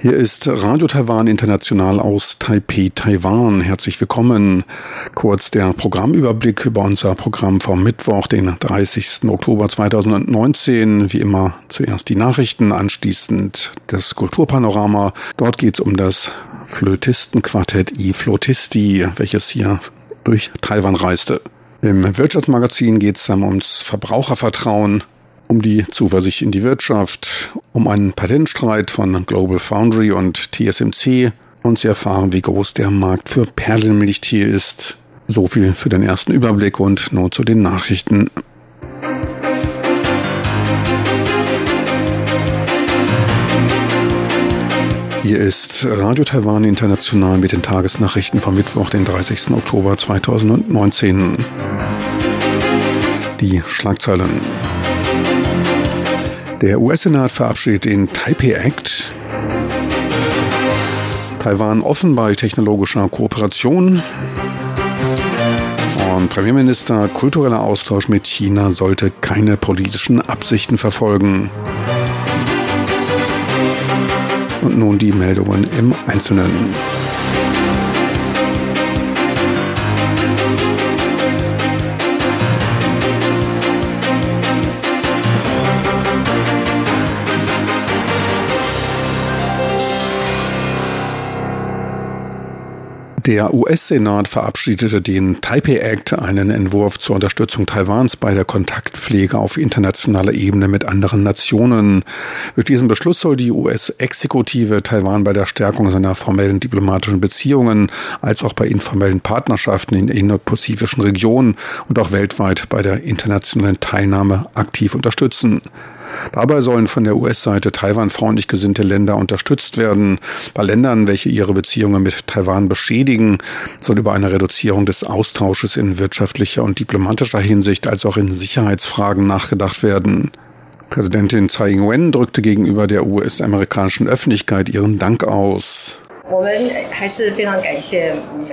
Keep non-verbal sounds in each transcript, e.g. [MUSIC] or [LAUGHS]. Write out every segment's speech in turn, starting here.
Hier ist Radio Taiwan International aus Taipei, Taiwan. Herzlich willkommen. Kurz der Programmüberblick über unser Programm vom Mittwoch, den 30. Oktober 2019. Wie immer zuerst die Nachrichten, anschließend das Kulturpanorama. Dort geht es um das Flötistenquartett I Flotisti, welches hier durch Taiwan reiste. Im Wirtschaftsmagazin geht es dann ums Verbrauchervertrauen, um die Zuversicht in die Wirtschaft, um einen Patentstreit von Global Foundry und TSMC und Sie erfahren, wie groß der Markt für Perlenmilchtee ist. So viel für den ersten Überblick und nun zu den Nachrichten. Hier ist Radio Taiwan International mit den Tagesnachrichten vom Mittwoch, den 30. Oktober 2019. Die Schlagzeilen. Der US-Senat verabschiedet den Taipei Act. Taiwan offen bei technologischer Kooperation. Und Premierminister, kultureller Austausch mit China sollte keine politischen Absichten verfolgen. Und nun die Meldungen im Einzelnen. Der US-Senat verabschiedete den Taipei Act, einen Entwurf zur Unterstützung Taiwans bei der Kontaktpflege auf internationaler Ebene mit anderen Nationen. Durch diesen Beschluss soll die US-Exekutive Taiwan bei der Stärkung seiner formellen diplomatischen Beziehungen als auch bei informellen Partnerschaften in der innopazifischen Region und auch weltweit bei der internationalen Teilnahme aktiv unterstützen. Dabei sollen von der US-Seite Taiwan freundlich gesinnte Länder unterstützt werden. Bei Ländern, welche ihre Beziehungen mit Taiwan beschädigen, soll über eine Reduzierung des Austausches in wirtschaftlicher und diplomatischer Hinsicht als auch in Sicherheitsfragen nachgedacht werden. Präsidentin Tsai Ing-wen drückte gegenüber der US-amerikanischen Öffentlichkeit ihren Dank aus.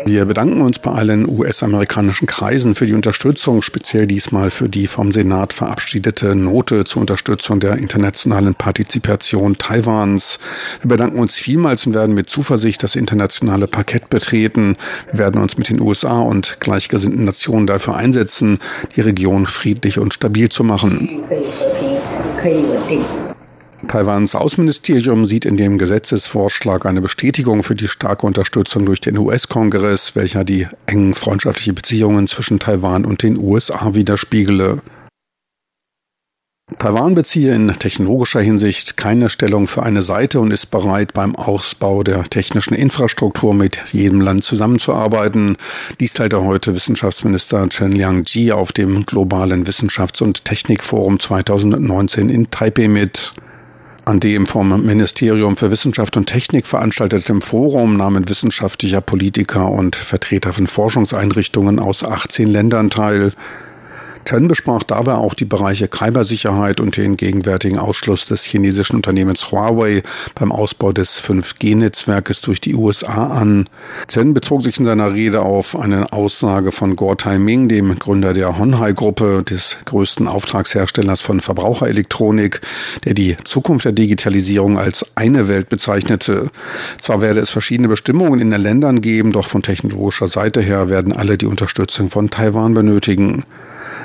Wir bedanken uns bei allen US-amerikanischen Kreisen für die Unterstützung, speziell diesmal für die vom Senat verabschiedete Note zur Unterstützung der internationalen Partizipation Taiwans. Wir bedanken uns vielmals und werden mit Zuversicht das internationale Parkett betreten. Wir werden uns mit den USA und gleichgesinnten Nationen dafür einsetzen, die Region friedlich und stabil zu machen. Taiwans Außenministerium sieht in dem Gesetzesvorschlag eine Bestätigung für die starke Unterstützung durch den US-Kongress, welcher die engen freundschaftlichen Beziehungen zwischen Taiwan und den USA widerspiegele. Taiwan beziehe in technologischer Hinsicht keine Stellung für eine Seite und ist bereit, beim Ausbau der technischen Infrastruktur mit jedem Land zusammenzuarbeiten. Dies teilte heute Wissenschaftsminister Chen Liang-ji auf dem globalen Wissenschafts- und Technikforum 2019 in Taipei mit. An dem vom Ministerium für Wissenschaft und Technik veranstalteten Forum nahmen wissenschaftlicher Politiker und Vertreter von Forschungseinrichtungen aus 18 Ländern teil. Chen besprach dabei auch die Bereiche Cybersicherheit und den gegenwärtigen Ausschluss des chinesischen Unternehmens Huawei beim Ausbau des 5G-Netzwerkes durch die USA an. Chen bezog sich in seiner Rede auf eine Aussage von Guo Taiming, dem Gründer der Honhai-Gruppe, des größten Auftragsherstellers von Verbraucherelektronik, der die Zukunft der Digitalisierung als eine Welt bezeichnete. Zwar werde es verschiedene Bestimmungen in den Ländern geben, doch von technologischer Seite her werden alle die Unterstützung von Taiwan benötigen.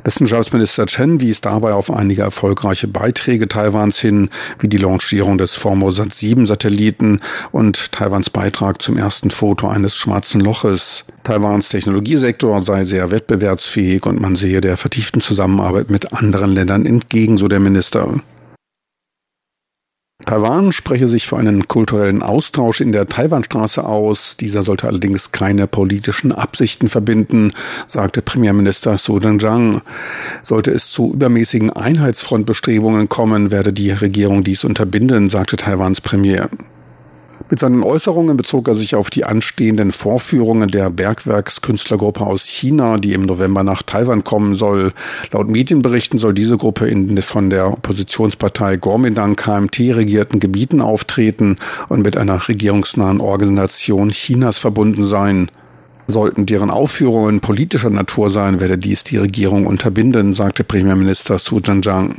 Wissenschaftsminister Chen wies dabei auf einige erfolgreiche Beiträge Taiwans hin, wie die Launchierung des Formosat 7 Satelliten und Taiwans Beitrag zum ersten Foto eines schwarzen Loches. Taiwans Technologiesektor sei sehr wettbewerbsfähig und man sehe der vertieften Zusammenarbeit mit anderen Ländern entgegen, so der Minister. Taiwan spreche sich für einen kulturellen Austausch in der Taiwanstraße aus. Dieser sollte allerdings keine politischen Absichten verbinden, sagte Premierminister Su Deng-Zhang. Sollte es zu übermäßigen Einheitsfrontbestrebungen kommen, werde die Regierung dies unterbinden, sagte Taiwans Premier. Mit seinen Äußerungen bezog er sich auf die anstehenden Vorführungen der Bergwerkskünstlergruppe aus China, die im November nach Taiwan kommen soll. Laut Medienberichten soll diese Gruppe in von der Oppositionspartei Kuomintang KMT regierten Gebieten auftreten und mit einer regierungsnahen Organisation Chinas verbunden sein. Sollten deren Aufführungen politischer Natur sein, werde dies die Regierung unterbinden, sagte Premierminister Su Zhenjiang.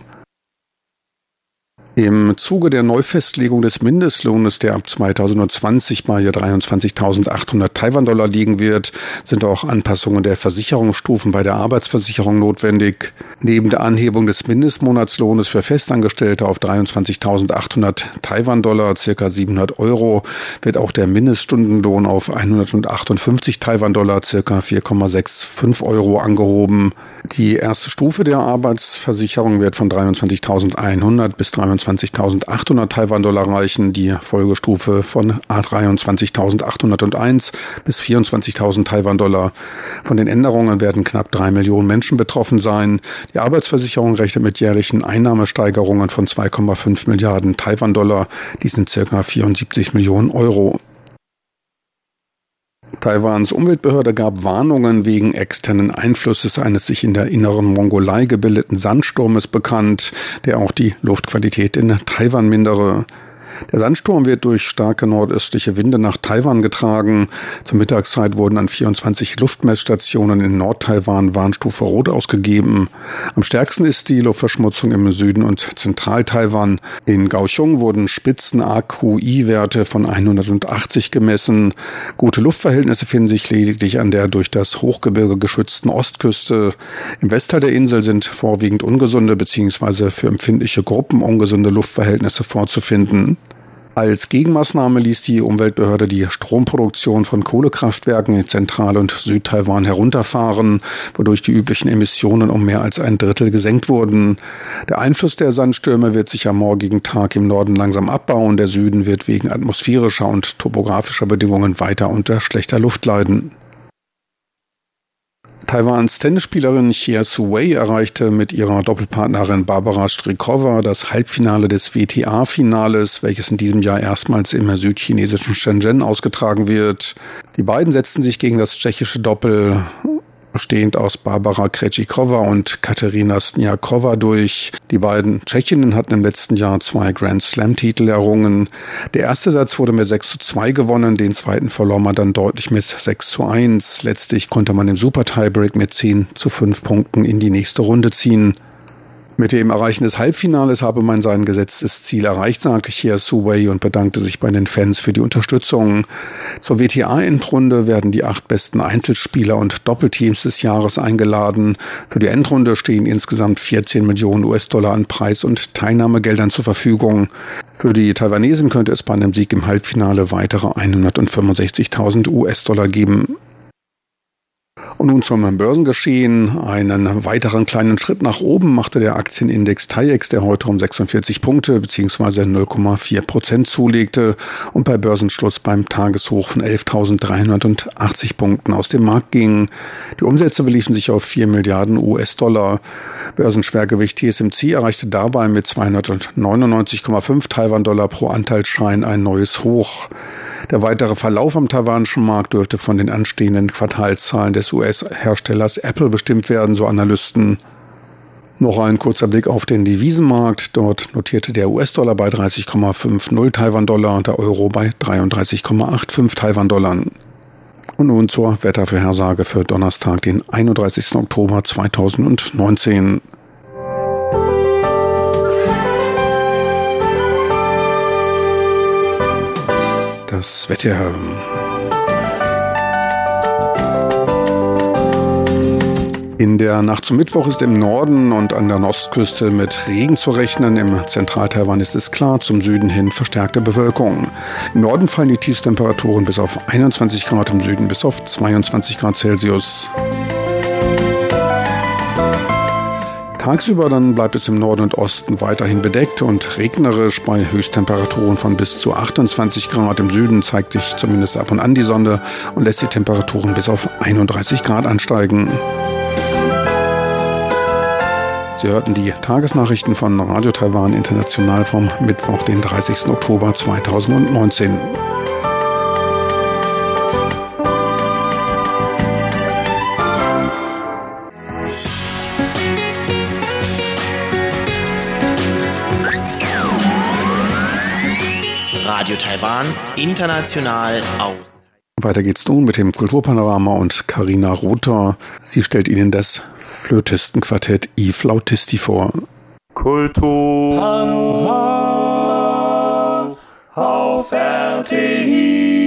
Im Zuge der Neufestlegung des Mindestlohnes, der ab 2020 bei 23.800 Taiwan-Dollar liegen wird, sind auch Anpassungen der Versicherungsstufen bei der Arbeitsversicherung notwendig. Neben der Anhebung des Mindestmonatslohnes für Festangestellte auf 23.800 Taiwan-Dollar, circa 700 Euro, wird auch der Mindeststundenlohn auf 158 Taiwan-Dollar, circa 4,65 Euro angehoben. Die erste Stufe der Arbeitsversicherung wird von 23.100 bis 23 23.800 Taiwan-Dollar reichen, die Folgestufe von A23.801 bis 24.000 Taiwan-Dollar. Von den Änderungen werden knapp drei Millionen Menschen betroffen sein. Die Arbeitsversicherung rechnet mit jährlichen Einnahmesteigerungen von 2,5 Milliarden Taiwan-Dollar. Die sind circa 74 Millionen Euro. Taiwans Umweltbehörde gab Warnungen wegen externen Einflusses eines sich in der inneren Mongolei gebildeten Sandsturmes bekannt, der auch die Luftqualität in Taiwan mindere. Der Sandsturm wird durch starke nordöstliche Winde nach Taiwan getragen. Zur Mittagszeit wurden an 24 Luftmessstationen in Nordtaiwan Warnstufe Rot ausgegeben. Am stärksten ist die Luftverschmutzung im Süden und Zentral-Taiwan. In Kaohsiung wurden Spitzen AQI-Werte von 180 gemessen. Gute Luftverhältnisse finden sich lediglich an der durch das Hochgebirge geschützten Ostküste. Im Westteil der Insel sind vorwiegend ungesunde bzw. für empfindliche Gruppen ungesunde Luftverhältnisse vorzufinden. Als Gegenmaßnahme ließ die Umweltbehörde die Stromproduktion von Kohlekraftwerken in Zentral- und Südtaiwan herunterfahren, wodurch die üblichen Emissionen um mehr als ein Drittel gesenkt wurden. Der Einfluss der Sandstürme wird sich am morgigen Tag im Norden langsam abbauen. Der Süden wird wegen atmosphärischer und topografischer Bedingungen weiter unter schlechter Luft leiden. Taiwans Tennisspielerin Xia Suwei erreichte mit ihrer Doppelpartnerin Barbara Strikova das Halbfinale des WTA-Finales, welches in diesem Jahr erstmals im südchinesischen Shenzhen ausgetragen wird. Die beiden setzten sich gegen das tschechische Doppel bestehend aus Barbara Krejcikova und Katerina Sniakova durch. Die beiden Tschechinnen hatten im letzten Jahr zwei Grand Slam-Titel errungen. Der erste Satz wurde mit 6 zu 2 gewonnen, den zweiten verlor man dann deutlich mit 6 zu 1. Letztlich konnte man im Super-Tiebreak mit 10 zu 5 Punkten in die nächste Runde ziehen. Mit dem Erreichen des Halbfinales habe man sein gesetztes Ziel erreicht, sagte Chia Suwei und bedankte sich bei den Fans für die Unterstützung. Zur WTA-Endrunde werden die acht besten Einzelspieler und Doppelteams des Jahres eingeladen. Für die Endrunde stehen insgesamt 14 Millionen US-Dollar an Preis- und Teilnahmegeldern zur Verfügung. Für die Taiwanesen könnte es bei einem Sieg im Halbfinale weitere 165.000 US-Dollar geben. Und nun zum Börsengeschehen. Einen weiteren kleinen Schritt nach oben machte der Aktienindex TAIEX, der heute um 46 Punkte bzw. 0,4 Prozent zulegte und bei Börsenschluss beim Tageshoch von 11.380 Punkten aus dem Markt ging. Die Umsätze beliefen sich auf 4 Milliarden US-Dollar. Börsenschwergewicht TSMC erreichte dabei mit 299,5 Taiwan-Dollar pro Anteilsschein ein neues Hoch. Der weitere Verlauf am taiwanischen Markt dürfte von den anstehenden Quartalszahlen des US-Herstellers Apple bestimmt werden, so Analysten. Noch ein kurzer Blick auf den Devisenmarkt. Dort notierte der US-Dollar bei 30,50 Taiwan-Dollar, der Euro bei 33,85 Taiwan-Dollar. Und nun zur Wettervorhersage für Donnerstag, den 31. Oktober 2019. Das Wetter. In der Nacht zum Mittwoch ist im Norden und an der Ostküste mit Regen zu rechnen. Im Zentral-Taiwan ist es klar, zum Süden hin verstärkte Bewölkung. Im Norden fallen die Tiefstemperaturen bis auf 21 Grad, im Süden bis auf 22 Grad Celsius. Tagsüber dann bleibt es im Norden und Osten weiterhin bedeckt und regnerisch bei Höchsttemperaturen von bis zu 28 Grad. Im Süden zeigt sich zumindest ab und an die Sonne und lässt die Temperaturen bis auf 31 Grad ansteigen. Sie hörten die Tagesnachrichten von Radio Taiwan International vom Mittwoch, den 30. Oktober 2019. Taiwan, international aus. Weiter geht's nun mit dem Kulturpanorama und Karina Rother. Sie stellt Ihnen das Flötistenquartett I Flautisti vor. Kulturpanorama auf RTI.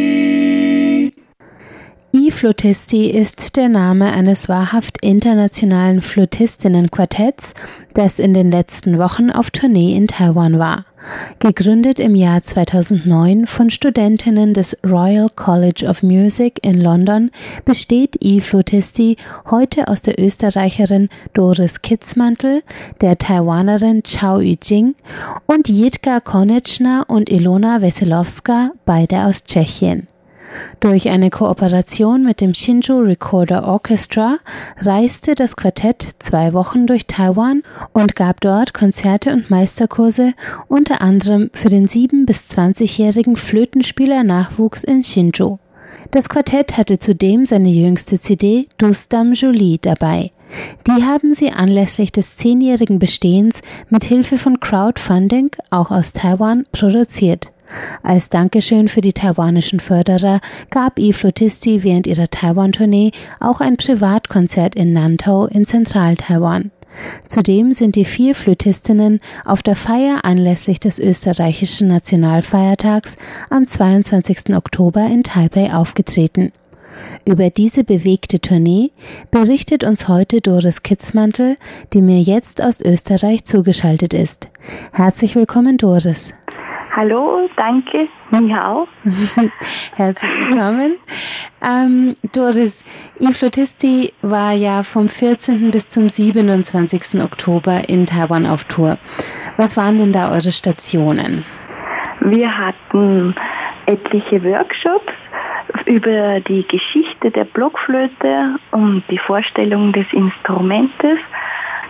I-Flötisti ist der Name eines wahrhaft internationalen Flötistinnenquartetts, das in den letzten Wochen auf Tournee in Taiwan war. Gegründet im Jahr 2009 von Studentinnen des Royal College of Music in London, besteht I-Flötisti heute aus der Österreicherin Doris Kitzmantel, der Taiwanerin Chao Yujing und Jitka Konečná und Ilona Weselowska, beide aus Tschechien. Durch eine Kooperation mit dem Shinju Recorder Orchestra reiste das Quartett zwei Wochen durch Taiwan und gab dort Konzerte und Meisterkurse, unter anderem für den 7- bis 20-jährigen Flötenspieler-Nachwuchs in Shinju. Das Quartett hatte zudem seine jüngste CD Dustam Jolie dabei. Die haben sie anlässlich des zehnjährigen Bestehens mit Hilfe von Crowdfunding, auch aus Taiwan, produziert. Als Dankeschön für die taiwanischen Förderer gab Eve Flutisti während ihrer Taiwan-Tournee auch ein Privatkonzert in Nantau in Zentral-Taiwan. Zudem sind die vier Flötistinnen auf der Feier anlässlich des österreichischen Nationalfeiertags am 22. Oktober in Taipei aufgetreten. Über diese bewegte Tournee berichtet uns heute Doris Kitzmantel, die mir jetzt aus Österreich zugeschaltet ist. Herzlich willkommen, Doris. Hallo, danke, Miau. [LAUGHS] Herzlich willkommen. Ähm, Doris, iFlutisti war ja vom 14. bis zum 27. Oktober in Taiwan auf Tour. Was waren denn da eure Stationen? Wir hatten etliche Workshops über die Geschichte der Blockflöte und die Vorstellung des Instrumentes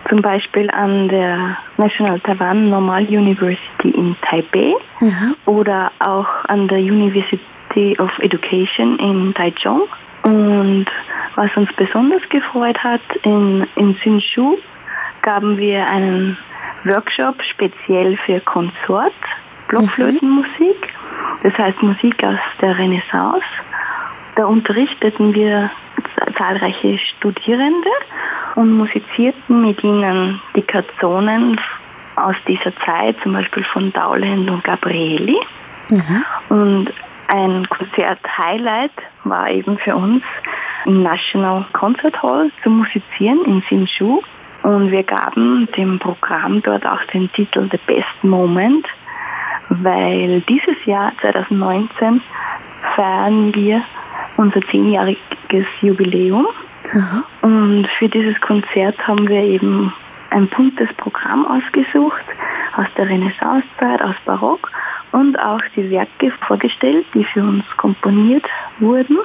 zum Beispiel an der National Taiwan Normal University in Taipei mhm. oder auch an der University of Education in Taichung. Und was uns besonders gefreut hat, in, in Hsinshu gaben wir einen Workshop speziell für Konsort, Blockflötenmusik, das heißt Musik aus der Renaissance. Da unterrichteten wir zahlreiche Studierende und musizierten mit ihnen die Canzonen aus dieser Zeit, zum Beispiel von Dowland und Gabrieli. Mhm. Und ein Konzert-Highlight war eben für uns im National Concert Hall zu musizieren in Hsinshu. Und wir gaben dem Programm dort auch den Titel The Best Moment, weil dieses Jahr 2019 feiern wir unser zehnjähriges Jubiläum Mhm. Und für dieses Konzert haben wir eben ein buntes Programm ausgesucht aus der Renaissancezeit, aus Barock und auch die Werke vorgestellt, die für uns komponiert wurden.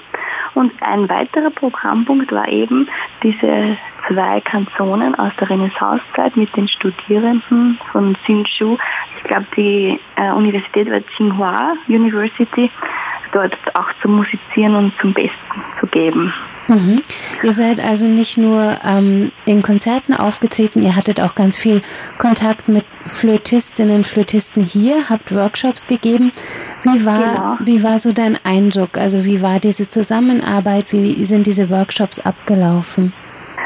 Und ein weiterer Programmpunkt war eben diese zwei Kanzonen aus der Renaissancezeit mit den Studierenden von Hsinchu. Ich glaube, die äh, Universität war Tsinghua University, dort auch zu musizieren und zum Besten zu geben. Mhm. Ihr seid also nicht nur ähm, in Konzerten aufgetreten, ihr hattet auch ganz viel Kontakt mit Flötistinnen, Flötisten hier, habt Workshops gegeben. Wie war, ja. wie war so dein Eindruck? Also wie war diese Zusammenarbeit? Wie sind diese Workshops abgelaufen?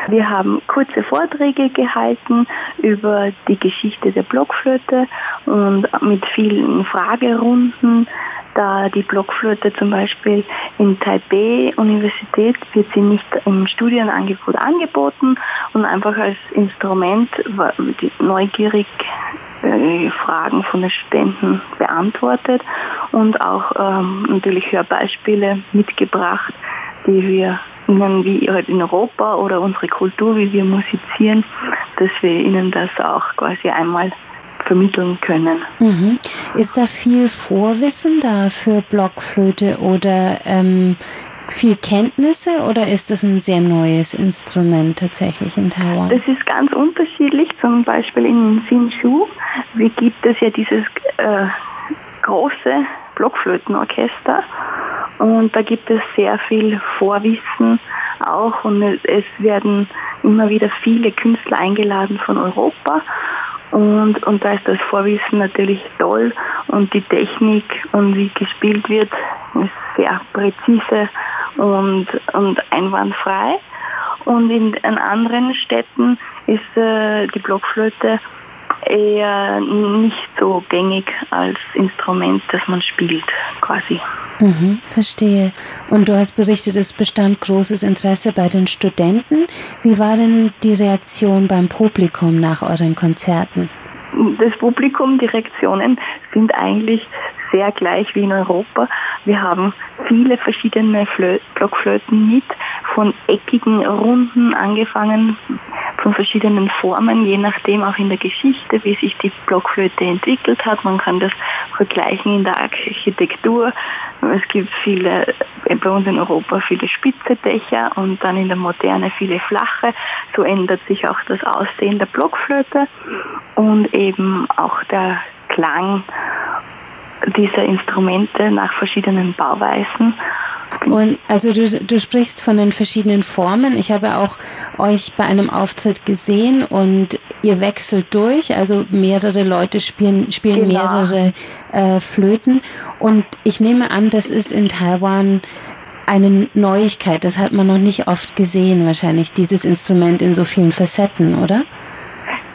Wir haben kurze Vorträge gehalten über die Geschichte der Blockflöte und mit vielen Fragerunden da die Blockflöte zum Beispiel in Taipei Universität wird sie nicht im Studienangebot angeboten und einfach als Instrument neugierig äh, Fragen von den Studenten beantwortet und auch ähm, natürlich Hörbeispiele mitgebracht, die wir ihnen wie halt in Europa oder unsere Kultur, wie wir musizieren, dass wir ihnen das auch quasi einmal vermitteln können. Mhm. Ist da viel Vorwissen da für Blockflöte oder ähm, viel Kenntnisse oder ist das ein sehr neues Instrument tatsächlich in Taiwan? Das ist ganz unterschiedlich. Zum Beispiel in Hsinshu gibt es ja dieses äh, große Blockflötenorchester. Und da gibt es sehr viel Vorwissen auch. Und es werden immer wieder viele Künstler eingeladen von Europa. Und, und da ist das Vorwissen natürlich toll. Und die Technik und wie gespielt wird ist sehr präzise und, und einwandfrei. Und in, in anderen Städten ist äh, die Blockflöte eher nicht so gängig als Instrument, das man spielt, quasi. Mhm, verstehe. Und du hast berichtet, es bestand großes Interesse bei den Studenten. Wie war denn die Reaktion beim Publikum nach euren Konzerten? Das Publikum, die Reaktionen sind eigentlich sehr gleich wie in Europa. Wir haben viele verschiedene Flö Blockflöten mit, von eckigen, runden angefangen, von verschiedenen Formen, je nachdem auch in der Geschichte, wie sich die Blockflöte entwickelt hat. Man kann das vergleichen in der Architektur. Es gibt viele, bei uns in Europa viele spitze Dächer und dann in der Moderne viele flache. So ändert sich auch das Aussehen der Blockflöte und eben auch der Klang dieser Instrumente nach verschiedenen Bauweisen. Und also du, du sprichst von den verschiedenen Formen. Ich habe auch euch bei einem Auftritt gesehen und ihr wechselt durch, also mehrere Leute spielen, spielen genau. mehrere äh, Flöten. Und ich nehme an, das ist in Taiwan eine Neuigkeit. Das hat man noch nicht oft gesehen, wahrscheinlich, dieses Instrument in so vielen Facetten, oder?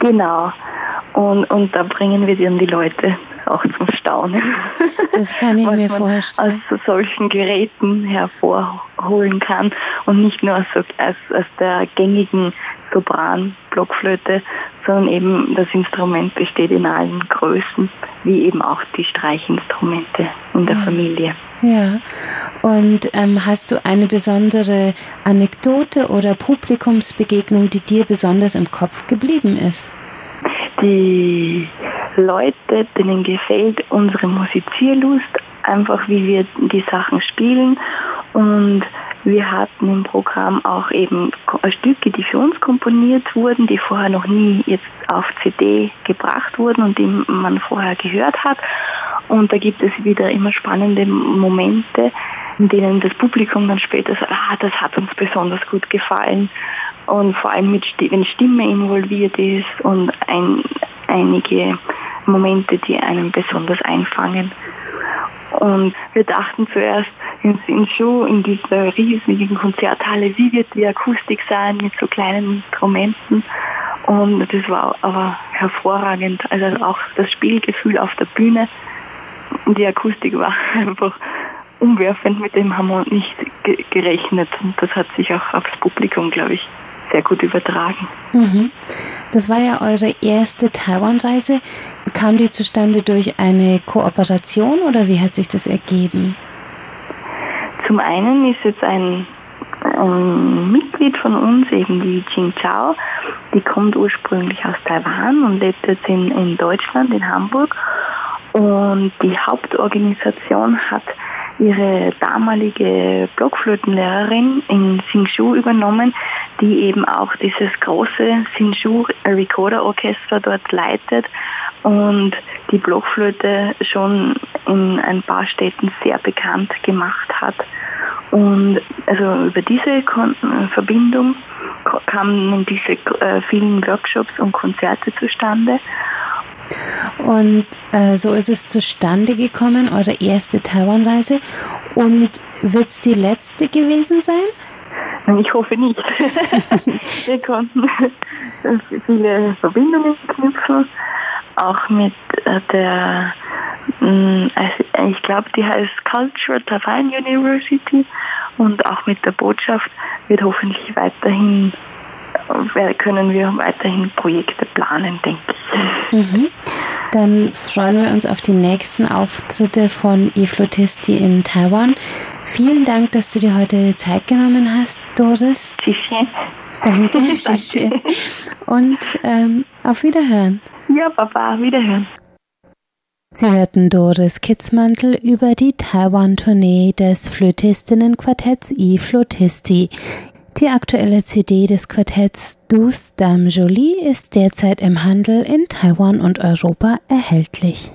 Genau. Und, und da bringen wir dann die Leute auch zum Staunen. Das kann ich [LAUGHS] mir vorstellen. Aus solchen Geräten hervorholen kann und nicht nur aus, aus, aus der gängigen Sopran-Blockflöte, sondern eben das Instrument besteht in allen Größen, wie eben auch die Streichinstrumente in der ja. Familie. Ja, und ähm, hast du eine besondere Anekdote oder Publikumsbegegnung, die dir besonders im Kopf geblieben ist? Die Leute, denen gefällt unsere Musizierlust, einfach wie wir die Sachen spielen und wir hatten im Programm auch eben Stücke, die für uns komponiert wurden, die vorher noch nie jetzt auf CD gebracht wurden und die man vorher gehört hat. Und da gibt es wieder immer spannende Momente, in denen das Publikum dann später sagt, ah, das hat uns besonders gut gefallen. Und vor allem mit, wenn Stimme involviert ist und ein, einige Momente, die einem besonders einfangen. Und wir dachten zuerst in, in Show, in dieser riesigen Konzerthalle, wie wird die Akustik sein mit so kleinen Instrumenten. Und das war aber hervorragend. Also auch das Spielgefühl auf der Bühne. Die Akustik war [LAUGHS] einfach umwerfend, mit dem haben wir nicht gerechnet. Und das hat sich auch aufs Publikum, glaube ich, sehr gut übertragen. Mhm. Das war ja eure erste Taiwan-Reise. Kam die zustande durch eine Kooperation oder wie hat sich das ergeben? Zum einen ist jetzt ein, ein Mitglied von uns, eben die Jing Chao, die kommt ursprünglich aus Taiwan und lebt jetzt in, in Deutschland, in Hamburg. Und die Hauptorganisation hat ihre damalige Blockflötenlehrerin in Singshu übernommen, die eben auch dieses große Sinshu Recorder Orchester dort leitet und die Blockflöte schon in ein paar Städten sehr bekannt gemacht hat. Und also über diese Kon Verbindung kamen diese äh, vielen Workshops und Konzerte zustande. Und äh, so ist es zustande gekommen, eure erste Taiwan-Reise. Und wird es die letzte gewesen sein? Ich hoffe nicht. [LAUGHS] Wir konnten viele Verbindungen knüpfen, auch mit äh, der, mm, also ich glaube, die heißt Culture Taiwan University und auch mit der Botschaft wird hoffentlich weiterhin können wir weiterhin Projekte planen, denke ich. Mhm. Dann freuen wir uns auf die nächsten Auftritte von eFlutisti in Taiwan. Vielen Dank, dass du dir heute Zeit genommen hast, Doris. Tschüsschen. Danke, [LAUGHS] Tschüsschen. Und ähm, auf Wiederhören. Ja, Papa, Wiederhören. Sie hörten Doris Kitzmantel über die Taiwan-Tournee des Flötistinnenquartetts E-Flötisti. Die aktuelle CD des Quartetts Douce Dame Jolie ist derzeit im Handel in Taiwan und Europa erhältlich.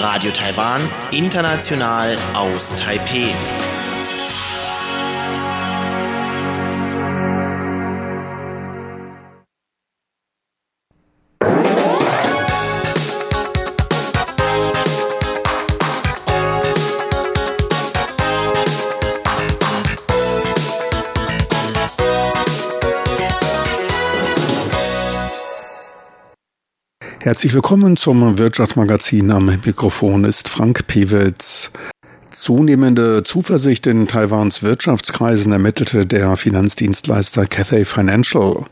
Radio Taiwan, international aus Taipeh. Herzlich willkommen zum Wirtschaftsmagazin. Am Mikrofon ist Frank Pewitz. Zunehmende Zuversicht in Taiwans Wirtschaftskreisen ermittelte der Finanzdienstleister Cathay Financial.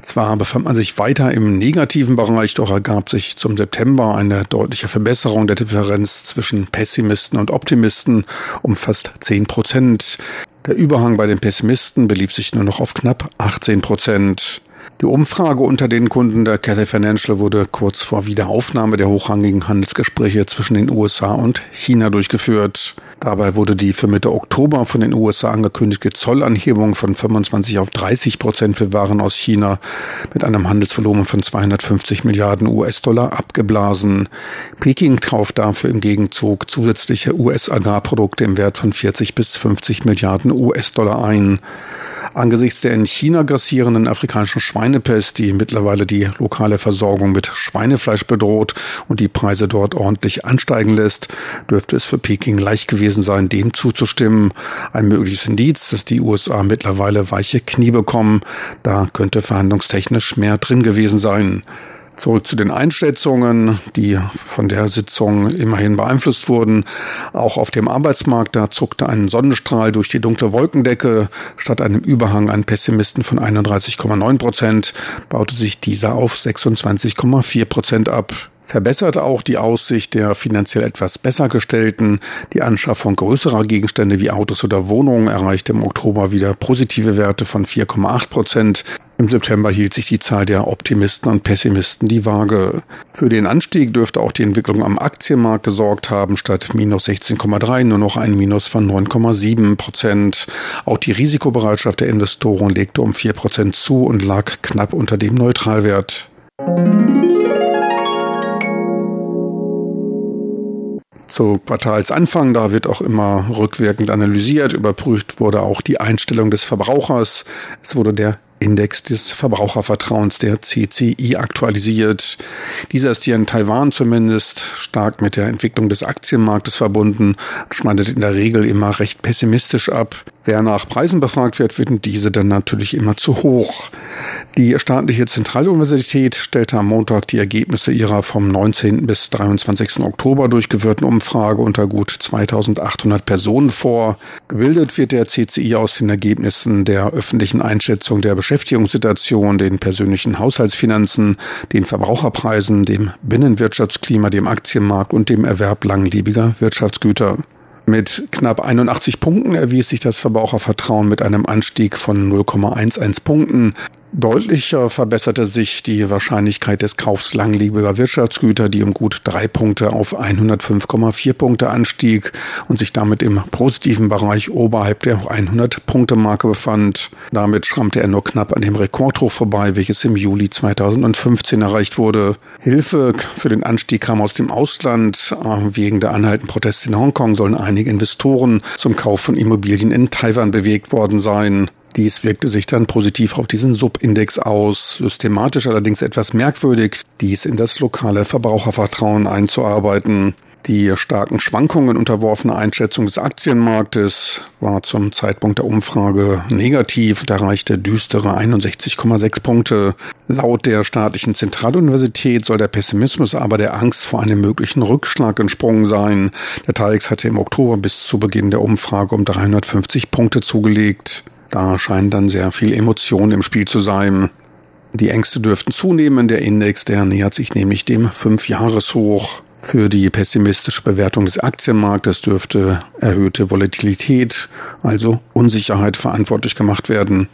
Zwar befand man sich weiter im negativen Bereich, doch ergab sich zum September eine deutliche Verbesserung der Differenz zwischen Pessimisten und Optimisten um fast 10 Prozent. Der Überhang bei den Pessimisten belief sich nur noch auf knapp 18 Prozent. Die Umfrage unter den Kunden der Cathay Financial wurde kurz vor Wiederaufnahme der hochrangigen Handelsgespräche zwischen den USA und China durchgeführt. Dabei wurde die für Mitte Oktober von den USA angekündigte Zollanhebung von 25 auf 30 Prozent für Waren aus China mit einem Handelsvolumen von 250 Milliarden US-Dollar abgeblasen. Peking kauft dafür im Gegenzug zusätzliche US-Agrarprodukte im Wert von 40 bis 50 Milliarden US-Dollar ein. Angesichts der in China grassierenden afrikanischen Schweinepest, die mittlerweile die lokale Versorgung mit Schweinefleisch bedroht und die Preise dort ordentlich ansteigen lässt, dürfte es für Peking leicht gewesen sein, dem zuzustimmen. Ein mögliches Indiz, dass die USA mittlerweile weiche Knie bekommen. Da könnte verhandlungstechnisch mehr drin gewesen sein. Zurück zu den Einschätzungen, die von der Sitzung immerhin beeinflusst wurden. Auch auf dem Arbeitsmarkt, da zuckte ein Sonnenstrahl durch die dunkle Wolkendecke. Statt einem Überhang an Pessimisten von 31,9 Prozent baute sich dieser auf 26,4 Prozent ab verbessert auch die Aussicht der finanziell etwas besser gestellten. Die Anschaffung größerer Gegenstände wie Autos oder Wohnungen erreichte im Oktober wieder positive Werte von 4,8 Prozent. Im September hielt sich die Zahl der Optimisten und Pessimisten die Waage. Für den Anstieg dürfte auch die Entwicklung am Aktienmarkt gesorgt haben, statt minus 16,3 nur noch ein Minus von 9,7 Prozent. Auch die Risikobereitschaft der Investoren legte um 4 Prozent zu und lag knapp unter dem Neutralwert. Zu Quartalsanfang. Da wird auch immer rückwirkend analysiert. Überprüft wurde auch die Einstellung des Verbrauchers. Es wurde der Index des Verbrauchervertrauens, der CCI, aktualisiert. Dieser ist hier in Taiwan zumindest stark mit der Entwicklung des Aktienmarktes verbunden und schneidet in der Regel immer recht pessimistisch ab. Wer nach Preisen befragt wird, werden diese dann natürlich immer zu hoch. Die staatliche Zentraluniversität stellte am Montag die Ergebnisse ihrer vom 19. bis 23. Oktober durchgeführten Umfrage unter gut 2800 Personen vor. Gebildet wird der CCI aus den Ergebnissen der öffentlichen Einschätzung der Beschäftigungssituation, den persönlichen Haushaltsfinanzen, den Verbraucherpreisen, dem Binnenwirtschaftsklima, dem Aktienmarkt und dem Erwerb langlebiger Wirtschaftsgüter. Mit knapp 81 Punkten erwies sich das Verbrauchervertrauen mit einem Anstieg von 0,11 Punkten. Deutlicher verbesserte sich die Wahrscheinlichkeit des Kaufs langlebiger Wirtschaftsgüter, die um gut drei Punkte auf 105,4 Punkte anstieg und sich damit im positiven Bereich oberhalb der 100-Punkte-Marke befand. Damit schrammte er nur knapp an dem Rekordhoch vorbei, welches im Juli 2015 erreicht wurde. Hilfe für den Anstieg kam aus dem Ausland. Wegen der anhaltenden Proteste in Hongkong sollen einige Investoren zum Kauf von Immobilien in Taiwan bewegt worden sein. Dies wirkte sich dann positiv auf diesen Subindex aus, systematisch allerdings etwas merkwürdig, dies in das lokale Verbrauchervertrauen einzuarbeiten. Die starken Schwankungen unterworfene Einschätzung des Aktienmarktes war zum Zeitpunkt der Umfrage negativ und erreichte düstere 61,6 Punkte. Laut der staatlichen Zentraluniversität soll der Pessimismus aber der Angst vor einem möglichen Rückschlag entsprungen sein. Der TAIX hatte im Oktober bis zu Beginn der Umfrage um 350 Punkte zugelegt. Da scheint dann sehr viel Emotion im Spiel zu sein. Die Ängste dürften zunehmen. Der Index, der nähert sich nämlich dem Fünfjahreshoch. Für die pessimistische Bewertung des Aktienmarktes dürfte erhöhte Volatilität, also Unsicherheit, verantwortlich gemacht werden.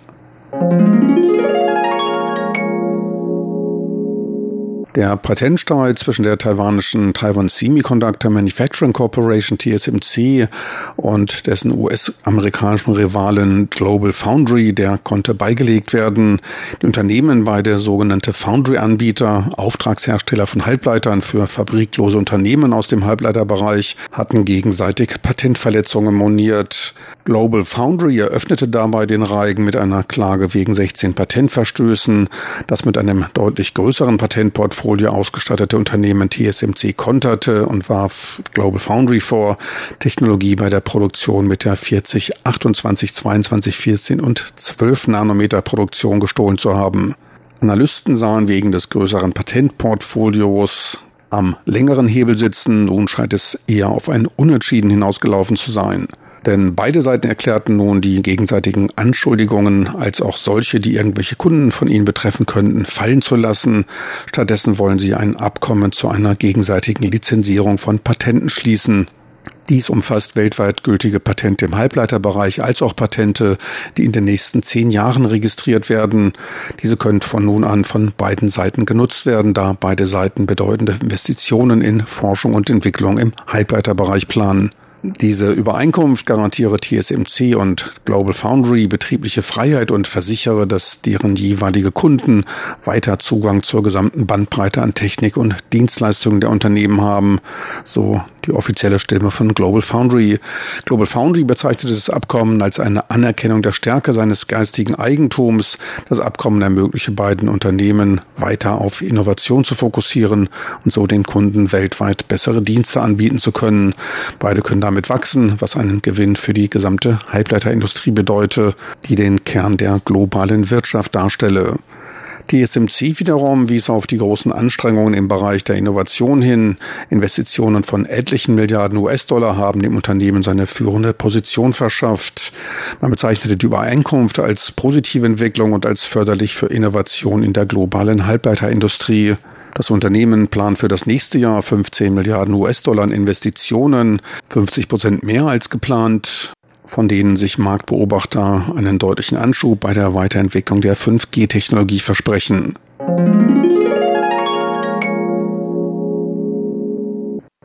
Der Patentstreit zwischen der taiwanischen Taiwan Semiconductor Manufacturing Corporation TSMC und dessen US-amerikanischen Rivalen Global Foundry, der konnte beigelegt werden. Die Unternehmen beide sogenannte Foundry-Anbieter, Auftragshersteller von Halbleitern für fabriklose Unternehmen aus dem Halbleiterbereich, hatten gegenseitig Patentverletzungen moniert. Global Foundry eröffnete dabei den Reigen mit einer Klage wegen 16 Patentverstößen, das mit einem deutlich größeren Patentportfolio Portfolio ausgestattete Unternehmen TSMC konterte und warf Global Foundry vor, Technologie bei der Produktion mit der 40, 28, 22, 14 und 12 Nanometer Produktion gestohlen zu haben. Analysten sahen wegen des größeren Patentportfolios am längeren Hebel sitzen. Nun scheint es eher auf ein Unentschieden hinausgelaufen zu sein. Denn beide Seiten erklärten nun die gegenseitigen Anschuldigungen als auch solche, die irgendwelche Kunden von ihnen betreffen könnten, fallen zu lassen. Stattdessen wollen sie ein Abkommen zu einer gegenseitigen Lizenzierung von Patenten schließen. Dies umfasst weltweit gültige Patente im Halbleiterbereich als auch Patente, die in den nächsten zehn Jahren registriert werden. Diese können von nun an von beiden Seiten genutzt werden, da beide Seiten bedeutende Investitionen in Forschung und Entwicklung im Halbleiterbereich planen. Diese Übereinkunft garantiere TSMC und Global Foundry betriebliche Freiheit und versichere, dass deren jeweilige Kunden weiter Zugang zur gesamten Bandbreite an Technik und Dienstleistungen der Unternehmen haben, so die offizielle Stimme von Global Foundry. Global Foundry bezeichnete das Abkommen als eine Anerkennung der Stärke seines geistigen Eigentums. Das Abkommen ermögliche beiden Unternehmen weiter auf Innovation zu fokussieren und so den Kunden weltweit bessere Dienste anbieten zu können. Beide können damit wachsen, was einen Gewinn für die gesamte Halbleiterindustrie bedeute, die den Kern der globalen Wirtschaft darstelle. TSMC wiederum wies auf die großen Anstrengungen im Bereich der Innovation hin. Investitionen von etlichen Milliarden US-Dollar haben dem Unternehmen seine führende Position verschafft. Man bezeichnete die Übereinkunft als positive Entwicklung und als förderlich für Innovation in der globalen Halbleiterindustrie. Das Unternehmen plant für das nächste Jahr 15 Milliarden US-Dollar in Investitionen, 50 Prozent mehr als geplant von denen sich Marktbeobachter einen deutlichen Anschub bei der Weiterentwicklung der 5G-Technologie versprechen.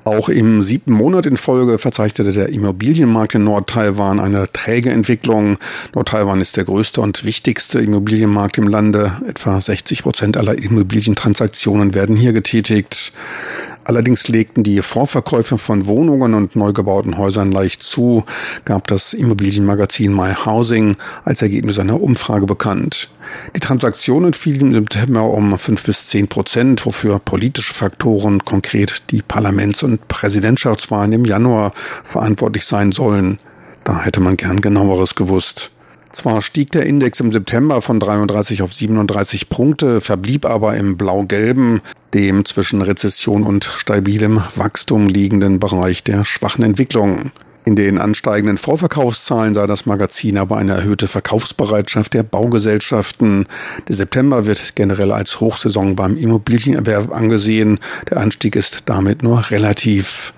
Auch im siebten Monat in Folge verzeichnete der Immobilienmarkt in Nord-Taiwan eine träge Entwicklung. Nord-Taiwan ist der größte und wichtigste Immobilienmarkt im Lande. Etwa 60 Prozent aller Immobilientransaktionen werden hier getätigt. Allerdings legten die Vorverkäufe von Wohnungen und neu gebauten Häusern leicht zu, gab das Immobilienmagazin My Housing als Ergebnis einer Umfrage bekannt. Die Transaktionen fielen im September um fünf bis zehn Prozent, wofür politische Faktoren, konkret die Parlaments- und Präsidentschaftswahlen im Januar, verantwortlich sein sollen. Da hätte man gern genaueres gewusst. Zwar stieg der Index im September von 33 auf 37 Punkte, verblieb aber im blau-gelben, dem zwischen Rezession und stabilem Wachstum liegenden Bereich der schwachen Entwicklung. In den ansteigenden Vorverkaufszahlen sah das Magazin aber eine erhöhte Verkaufsbereitschaft der Baugesellschaften. Der September wird generell als Hochsaison beim Immobilienerwerb angesehen. Der Anstieg ist damit nur relativ.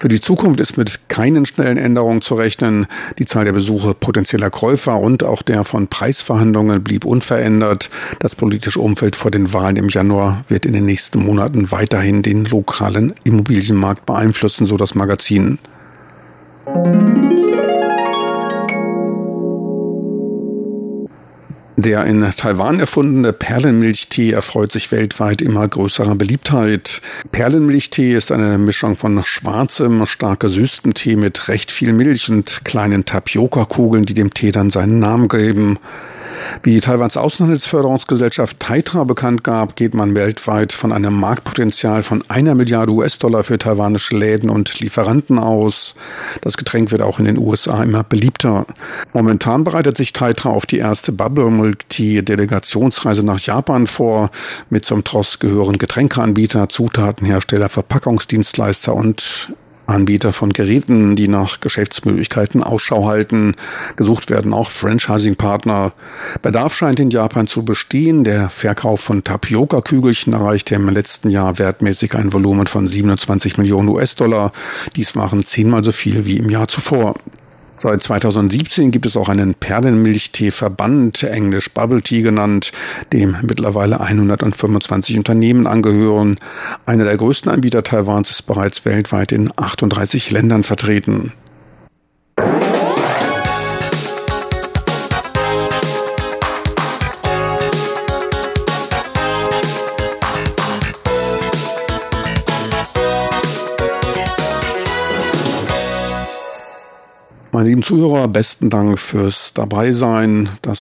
Für die Zukunft ist mit keinen schnellen Änderungen zu rechnen. Die Zahl der Besuche potenzieller Käufer und auch der von Preisverhandlungen blieb unverändert. Das politische Umfeld vor den Wahlen im Januar wird in den nächsten Monaten weiterhin den lokalen Immobilienmarkt beeinflussen, so das Magazin. Der in Taiwan erfundene Perlenmilchtee erfreut sich weltweit immer größerer Beliebtheit. Perlenmilchtee ist eine Mischung von schwarzem, stark gesüßtem Tee mit recht viel Milch und kleinen Tapioca-Kugeln, die dem Tee dann seinen Namen geben. Wie Taiwans Außenhandelsförderungsgesellschaft Taitra bekannt gab, geht man weltweit von einem Marktpotenzial von einer Milliarde US-Dollar für taiwanische Läden und Lieferanten aus. Das Getränk wird auch in den USA immer beliebter. Momentan bereitet sich Taitra auf die erste Bubble Milk Tea Delegationsreise nach Japan vor. Mit zum Tross gehören Getränkeanbieter, Zutatenhersteller, Verpackungsdienstleister und Anbieter von Geräten, die nach Geschäftsmöglichkeiten Ausschau halten. Gesucht werden auch Franchising-Partner. Bedarf scheint in Japan zu bestehen. Der Verkauf von Tapioca-Kügelchen erreichte im letzten Jahr wertmäßig ein Volumen von 27 Millionen US-Dollar. Dies waren zehnmal so viel wie im Jahr zuvor. Seit 2017 gibt es auch einen Perlenmilchtee-Verband, englisch Bubble Tea genannt, dem mittlerweile 125 Unternehmen angehören. Einer der größten Anbieter Taiwans ist bereits weltweit in 38 Ländern vertreten. Meine lieben Zuhörer, besten Dank fürs Dabeisein. Das